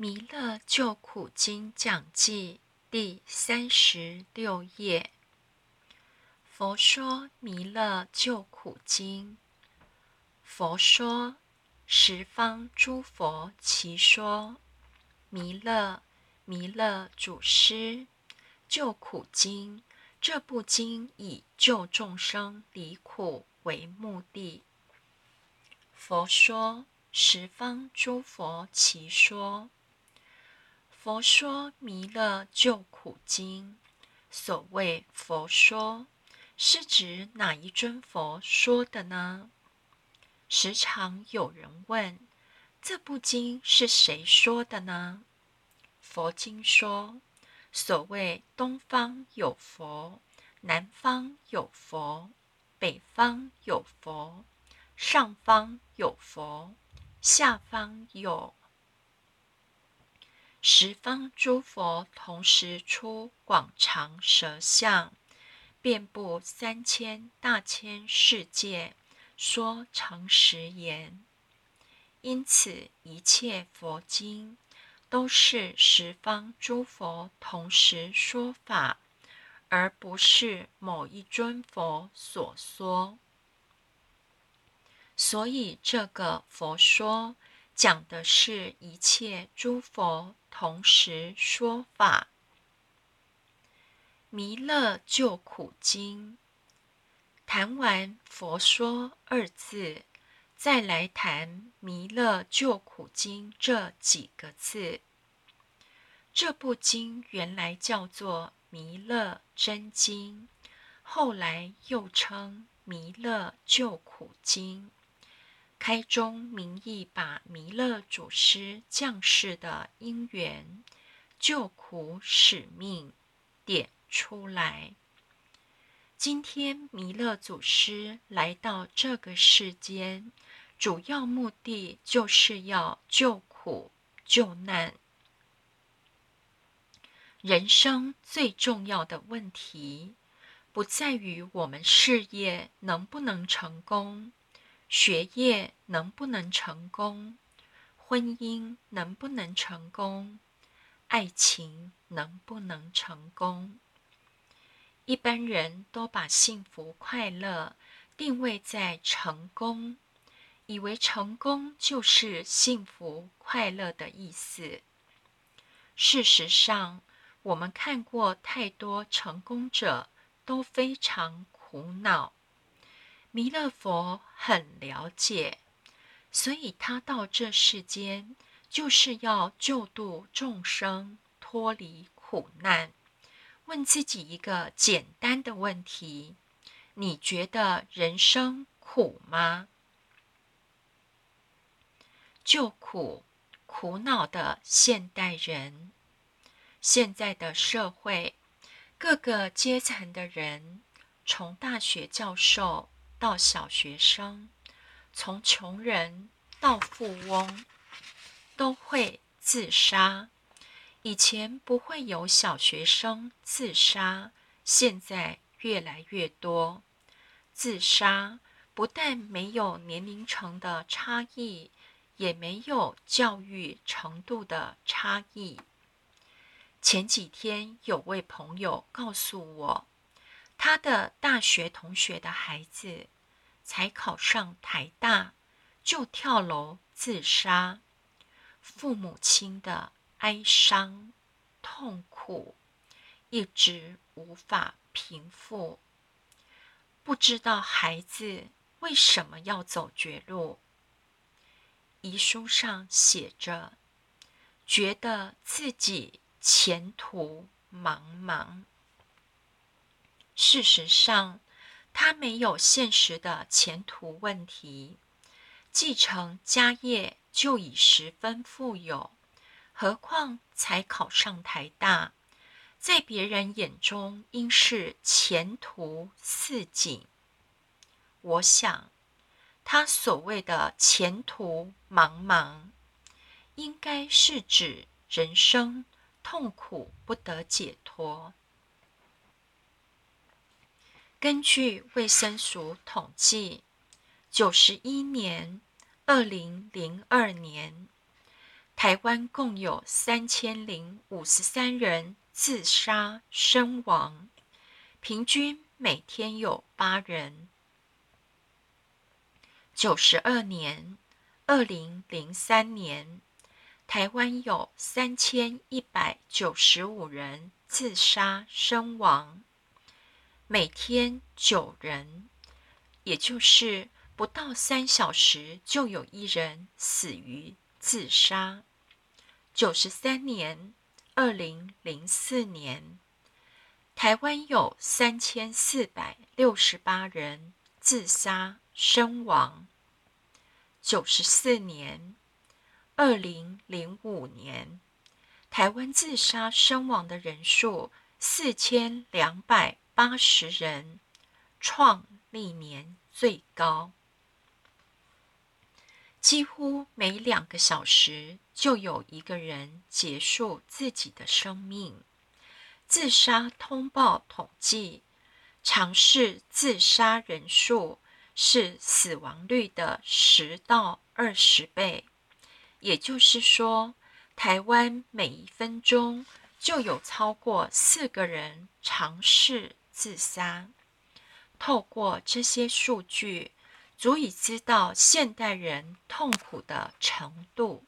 弥勒救苦经讲记第三十六页。佛说弥勒救苦经。佛说十方诸佛齐说，弥勒弥勒祖师救苦经。这部经以救众生离苦为目的。佛说十方诸佛齐说。佛说弥勒救苦经，所谓佛说，是指哪一尊佛说的呢？时常有人问，这部经是谁说的呢？佛经说，所谓东方有佛，南方有佛，北方有佛，上方有佛，下方有。十方诸佛同时出广长舌相，遍布三千大千世界，说诚实言。因此，一切佛经都是十方诸佛同时说法，而不是某一尊佛所说。所以，这个佛说。讲的是一切诸佛同时说法，弥勒救苦经。谈完佛说二字，再来谈弥勒救苦经这几个字。这部经原来叫做弥勒真经，后来又称弥勒救苦经。开宗明义，把弥勒祖师降世的因缘、救苦使命点出来。今天弥勒祖师来到这个世间，主要目的就是要救苦救难。人生最重要的问题，不在于我们事业能不能成功。学业能不能成功？婚姻能不能成功？爱情能不能成功？一般人都把幸福快乐定位在成功，以为成功就是幸福快乐的意思。事实上，我们看过太多成功者都非常苦恼。弥勒佛很了解，所以他到这世间就是要救度众生脱离苦难。问自己一个简单的问题：你觉得人生苦吗？救苦苦恼的现代人，现在的社会，各个阶层的人，从大学教授。到小学生，从穷人到富翁，都会自杀。以前不会有小学生自杀，现在越来越多。自杀不但没有年龄层的差异，也没有教育程度的差异。前几天有位朋友告诉我。他的大学同学的孩子才考上台大，就跳楼自杀，父母亲的哀伤痛苦一直无法平复。不知道孩子为什么要走绝路？遗书上写着，觉得自己前途茫茫。事实上，他没有现实的前途问题，继承家业就已十分富有，何况才考上台大，在别人眼中应是前途似锦。我想，他所谓的前途茫茫，应该是指人生痛苦不得解脱。根据卫生署统计，九十一年（二零零二年），台湾共有三千零五十三人自杀身亡，平均每天有八人。九十二年，二零零三年，台湾有三千一百九十五人自杀身亡，每天九人，也就是不到三小时就有一人死于自杀。九十三年，二零零四年，台湾有三千四百六十八人自杀。身亡。九十四年，二零零五年，台湾自杀身亡的人数四千两百八十人，创历年最高。几乎每两个小时就有一个人结束自己的生命。自杀通报统计，尝试自杀人数。是死亡率的十到二十倍，也就是说，台湾每一分钟就有超过四个人尝试自杀。透过这些数据，足以知道现代人痛苦的程度。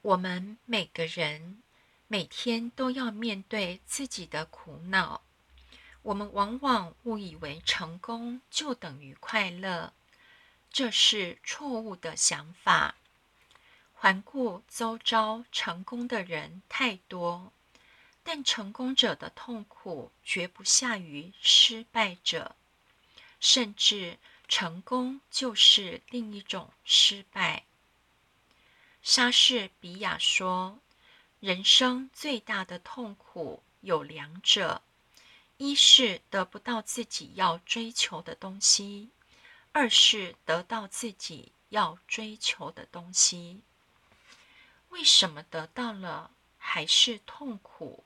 我们每个人每天都要面对自己的苦恼。我们往往误以为成功就等于快乐，这是错误的想法。环顾周遭，成功的人太多，但成功者的痛苦绝不下于失败者，甚至成功就是另一种失败。莎士比亚说：“人生最大的痛苦有两者。”一是得不到自己要追求的东西，二是得到自己要追求的东西。为什么得到了还是痛苦？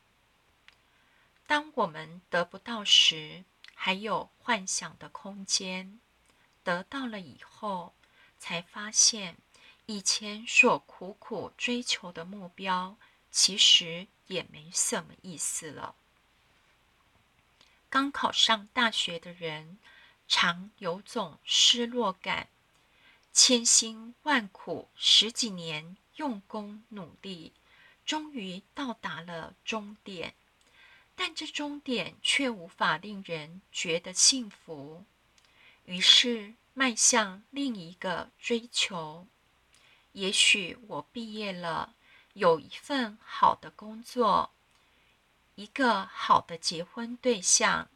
当我们得不到时，还有幻想的空间；得到了以后，才发现以前所苦苦追求的目标，其实也没什么意思了。刚考上大学的人，常有种失落感。千辛万苦，十几年用功努力，终于到达了终点，但这终点却无法令人觉得幸福。于是迈向另一个追求。也许我毕业了，有一份好的工作。一个好的结婚对象，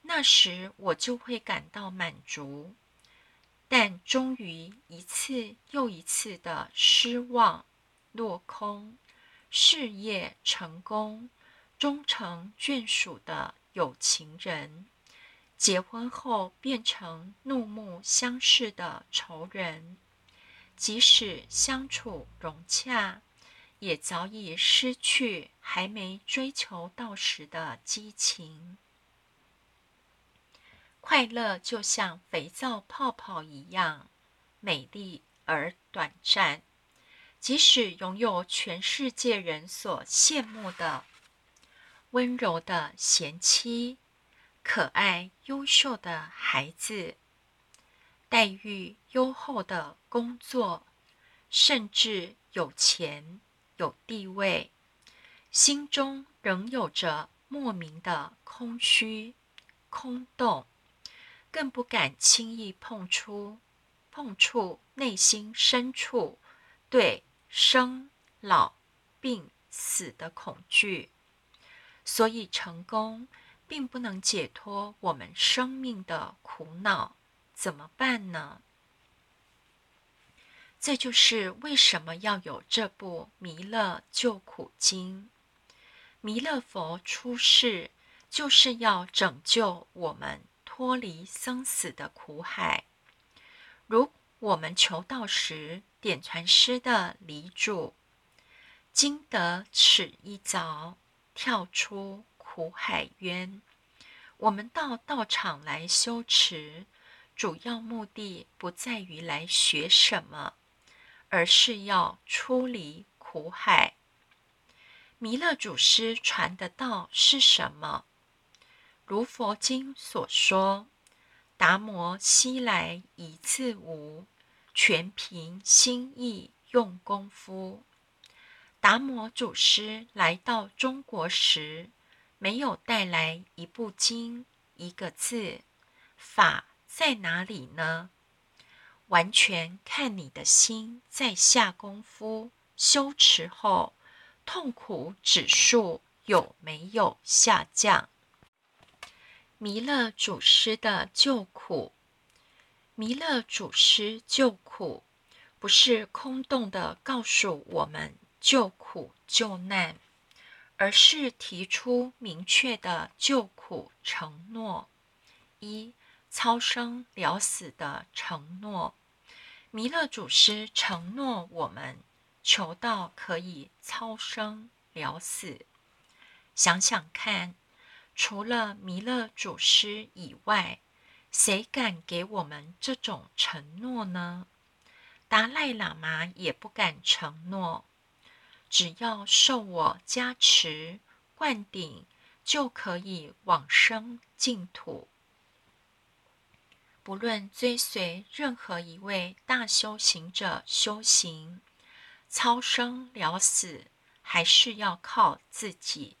那时我就会感到满足。但终于一次又一次的失望、落空，事业成功、终成眷属的有情人，结婚后变成怒目相视的仇人，即使相处融洽。也早已失去还没追求到时的激情。快乐就像肥皂泡泡一样美丽而短暂，即使拥有全世界人所羡慕的温柔的贤妻、可爱优秀的孩子、待遇优厚的工作，甚至有钱。有地位，心中仍有着莫名的空虚、空洞，更不敢轻易碰触、碰触内心深处对生老病死的恐惧。所以，成功并不能解脱我们生命的苦恼，怎么办呢？这就是为什么要有这部《弥勒救苦经》。弥勒佛出世就是要拯救我们脱离生死的苦海。如我们求道时，点传师的遗嘱：“今得此一着，跳出苦海渊。”我们到道场来修持，主要目的不在于来学什么，而是要出离苦海。弥勒祖师传的道是什么？如佛经所说：“达摩西来一自无，全凭心意用功夫。”达摩祖师来到中国时，没有带来一部经、一个字，法在哪里呢？完全看你的心在下功夫修持后。痛苦指数有没有下降？弥勒祖师的救苦，弥勒祖师救苦，不是空洞的告诉我们救苦救难，而是提出明确的救苦承诺：一、超生了死的承诺。弥勒祖师承诺我们。求道可以超生了死，想想看，除了弥勒祖师以外，谁敢给我们这种承诺呢？达赖喇嘛也不敢承诺，只要受我加持灌顶，就可以往生净土。不论追随任何一位大修行者修行。超生了死，还是要靠自己。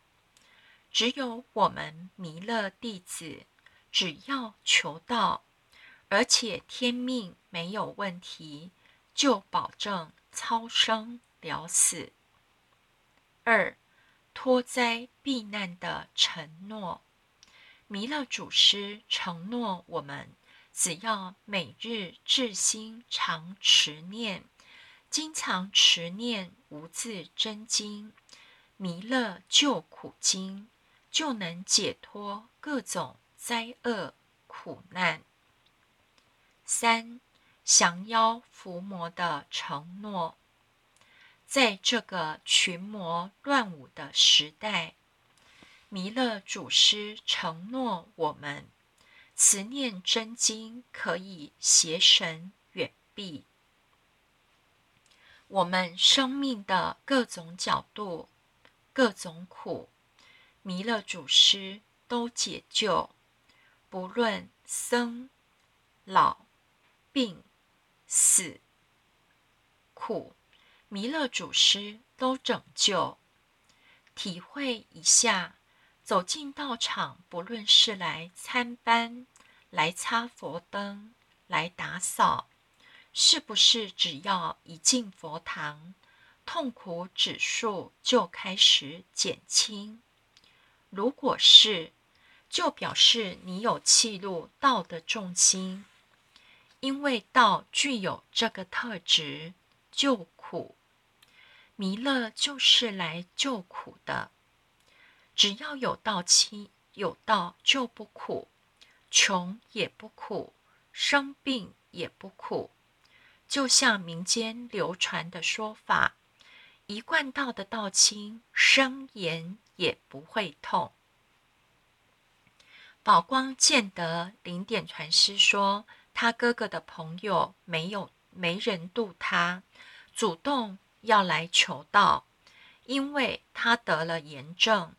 只有我们弥勒弟子，只要求道，而且天命没有问题，就保证超生了死。二，脱灾避难的承诺，弥勒祖师承诺我们，只要每日至心常持念。经常持念无字真经、弥勒救苦经，就能解脱各种灾厄苦难。三降妖伏魔的承诺，在这个群魔乱舞的时代，弥勒祖师承诺我们，慈念真经可以邪神远避。我们生命的各种角度、各种苦，弥勒祖师都解救。不论生、老、病、死、苦，弥勒祖师都拯救。体会一下，走进道场，不论是来参班、来擦佛灯、来打扫。是不是只要一进佛堂，痛苦指数就开始减轻？如果是，就表示你有弃入道的重心，因为道具有这个特质——救苦。弥勒就是来救苦的。只要有道亲，有道就不苦，穷也不苦，生病也不苦。就像民间流传的说法，一贯道的道亲生盐也不会痛。宝光见得零点传师说，他哥哥的朋友没有没人渡他，主动要来求道，因为他得了炎症。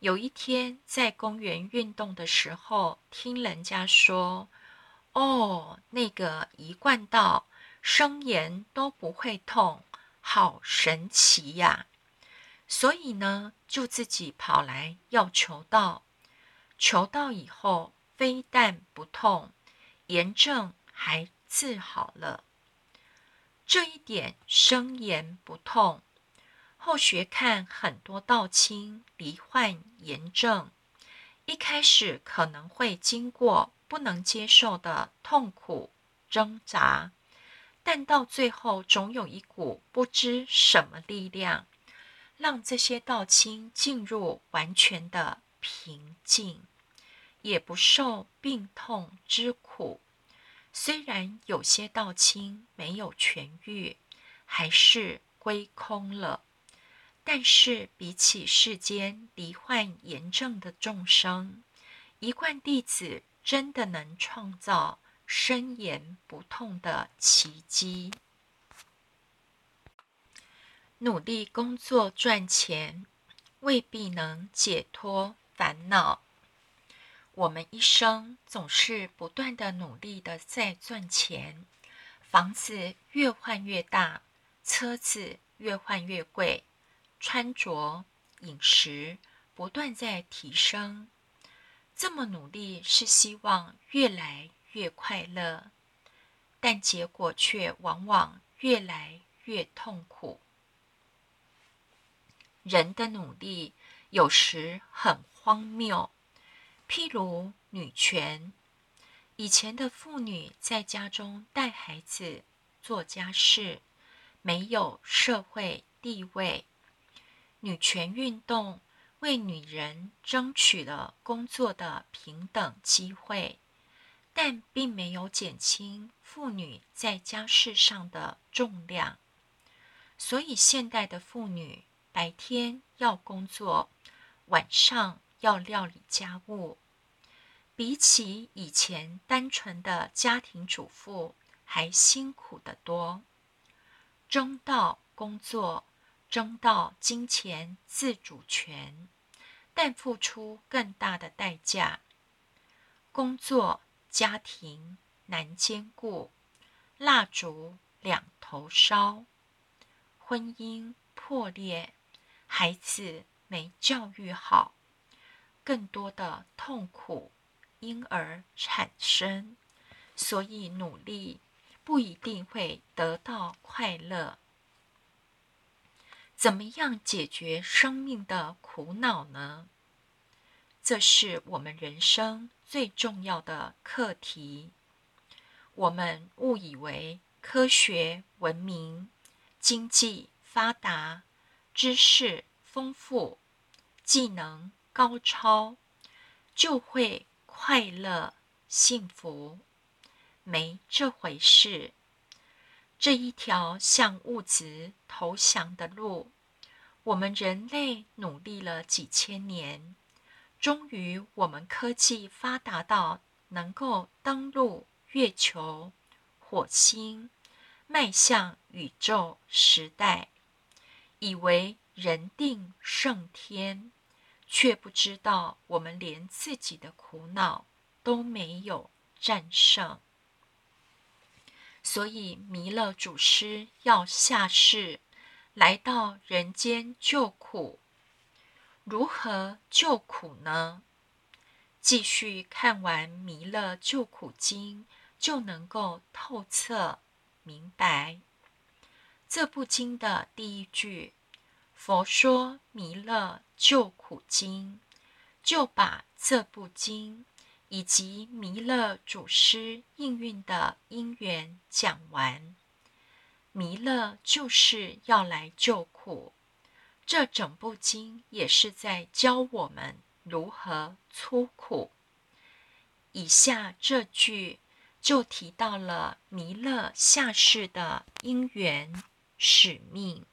有一天在公园运动的时候，听人家说：“哦，那个一贯道。”生盐都不会痛，好神奇呀！所以呢，就自己跑来要求道。求道以后，非但不痛，炎症还治好了。这一点生言不痛，后学看很多道亲罹患炎症，一开始可能会经过不能接受的痛苦挣扎。但到最后，总有一股不知什么力量，让这些道亲进入完全的平静，也不受病痛之苦。虽然有些道亲没有痊愈，还是归空了，但是比起世间罹患炎症的众生，一贯弟子真的能创造深言不痛的奇迹。努力工作赚钱，未必能解脱烦恼。我们一生总是不断的努力的在赚钱，房子越换越大，车子越换越贵，穿着饮食不断在提升。这么努力是希望越来越快乐，但结果却往往越来越痛苦。人的努力有时很荒谬。譬如女权，以前的妇女在家中带孩子、做家事，没有社会地位。女权运动为女人争取了工作的平等机会，但并没有减轻妇女在家事上的重量。所以，现代的妇女白天要工作，晚上。要料理家务，比起以前单纯的家庭主妇还辛苦得多。争到工作，争到金钱自主权，但付出更大的代价。工作家庭难兼顾，蜡烛两头烧，婚姻破裂，孩子没教育好。更多的痛苦因而产生，所以努力不一定会得到快乐。怎么样解决生命的苦恼呢？这是我们人生最重要的课题。我们误以为科学文明、经济发达、知识丰富、技能。高超就会快乐幸福，没这回事。这一条向物质投降的路，我们人类努力了几千年，终于我们科技发达到能够登陆月球、火星，迈向宇宙时代，以为人定胜天。却不知道，我们连自己的苦恼都没有战胜，所以弥勒祖师要下世来到人间救苦。如何救苦呢？继续看完《弥勒救苦经》，就能够透彻明白这部经的第一句。佛说《弥勒救苦经》，就把这部经以及弥勒祖师应运的因缘讲完。弥勒就是要来救苦，这整部经也是在教我们如何出苦。以下这句就提到了弥勒下世的因缘使命。